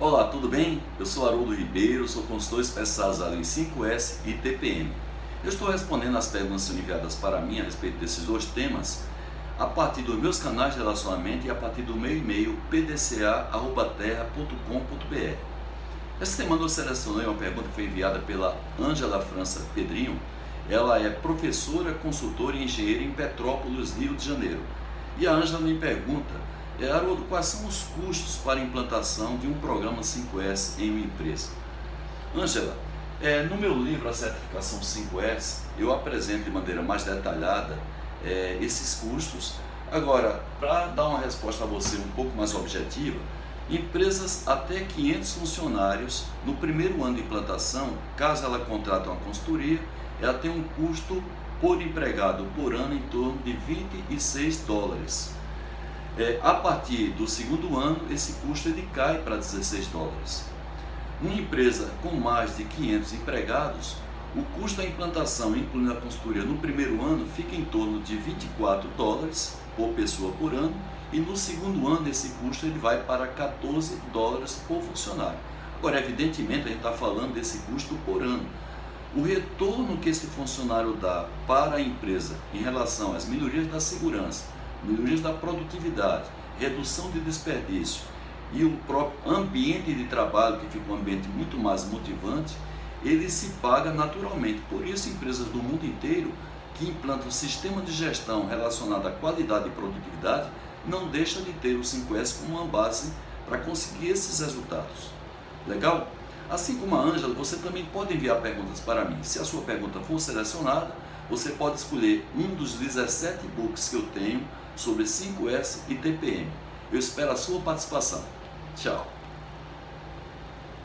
Olá, tudo bem? Eu sou Haroldo Ribeiro, sou consultor especializado em 5S e TPM. Eu estou respondendo as perguntas enviadas para mim a respeito desses dois temas a partir dos meus canais de relacionamento e a partir do meu e-mail pdca.terra.com.br. Essa semana eu selecionei uma pergunta que foi enviada pela Ângela França Pedrinho. Ela é professora, consultora e engenheira em Petrópolis, Rio de Janeiro. E a Ângela me pergunta Haroldo, quais são os custos para a implantação de um programa 5S em uma empresa? Ângela, é, no meu livro A Certificação 5S, eu apresento de maneira mais detalhada é, esses custos. Agora, para dar uma resposta a você um pouco mais objetiva, empresas até 500 funcionários, no primeiro ano de implantação, caso ela contrate uma consultoria, ela tem um custo por empregado por ano em torno de 26 dólares. É, a partir do segundo ano, esse custo ele cai para 16 dólares. Uma empresa com mais de 500 empregados, o custo da implantação, incluindo a consultoria no primeiro ano, fica em torno de 24 dólares por pessoa por ano, e no segundo ano esse custo ele vai para 14 dólares por funcionário. Agora, evidentemente, a gente está falando desse custo por ano. O retorno que esse funcionário dá para a empresa em relação às melhorias da segurança, melhorias da produtividade, redução de desperdício e o próprio ambiente de trabalho, que fica um ambiente muito mais motivante, ele se paga naturalmente. Por isso, empresas do mundo inteiro que implantam sistema de gestão relacionado à qualidade e produtividade não deixam de ter o 5S como uma base para conseguir esses resultados. Legal? Assim como a Ângela, você também pode enviar perguntas para mim. Se a sua pergunta for selecionada, você pode escolher um dos 17 books que eu tenho sobre 5S e TPM. Eu espero a sua participação. Tchau!